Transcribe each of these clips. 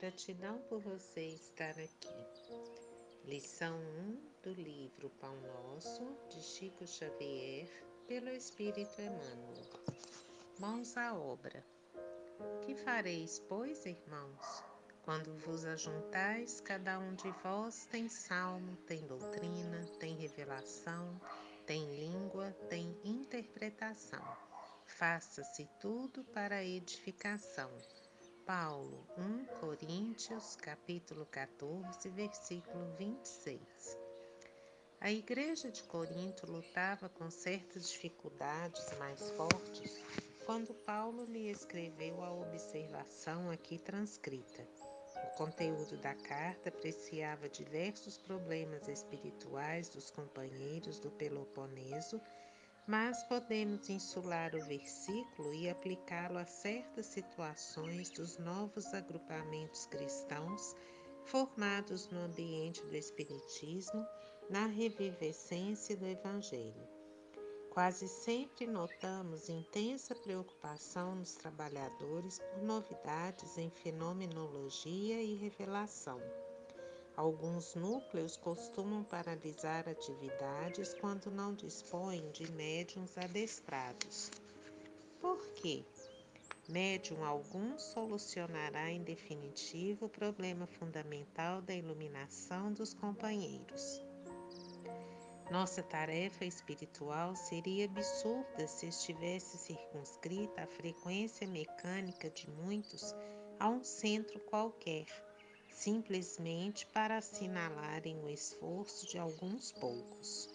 Gratidão por você estar aqui. Lição 1 do livro Pão Nosso, de Chico Xavier, pelo Espírito Emmanuel. Mãos à obra. Que fareis, pois, irmãos? Quando vos ajuntais, cada um de vós tem salmo, tem doutrina, tem revelação, tem língua, tem interpretação. Faça-se tudo para a edificação Paulo, 1 Coríntios, capítulo 14, versículo 26. A igreja de Corinto lutava com certas dificuldades mais fortes quando Paulo lhe escreveu a observação aqui transcrita. O conteúdo da carta apreciava diversos problemas espirituais dos companheiros do Peloponeso mas podemos insular o versículo e aplicá-lo a certas situações dos novos agrupamentos cristãos formados no ambiente do Espiritismo, na revivescência do Evangelho. Quase sempre notamos intensa preocupação nos trabalhadores por novidades em fenomenologia e revelação Alguns núcleos costumam paralisar atividades quando não dispõem de médiums adestrados. Por quê? Médium algum solucionará em definitivo o problema fundamental da iluminação dos companheiros. Nossa tarefa espiritual seria absurda se estivesse circunscrita a frequência mecânica de muitos a um centro qualquer simplesmente para assinalarem o esforço de alguns poucos.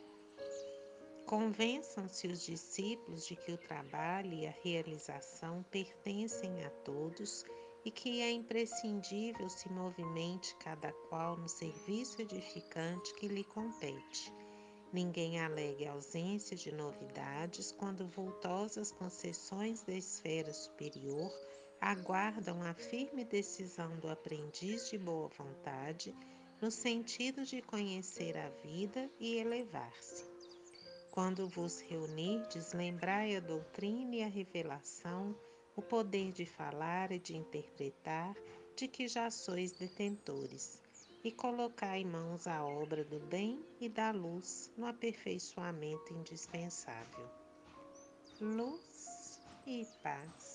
Convençam-se os discípulos de que o trabalho e a realização pertencem a todos e que é imprescindível se movimente cada qual no serviço edificante que lhe compete. Ninguém alegue ausência de novidades quando vultosas concessões da esfera superior aguardam a firme decisão do aprendiz de boa vontade no sentido de conhecer a vida e elevar-se. Quando vos reunirdes, lembrai a doutrina e a revelação, o poder de falar e de interpretar, de que já sois detentores, e colocai em mãos a obra do bem e da luz no aperfeiçoamento indispensável. Luz e paz.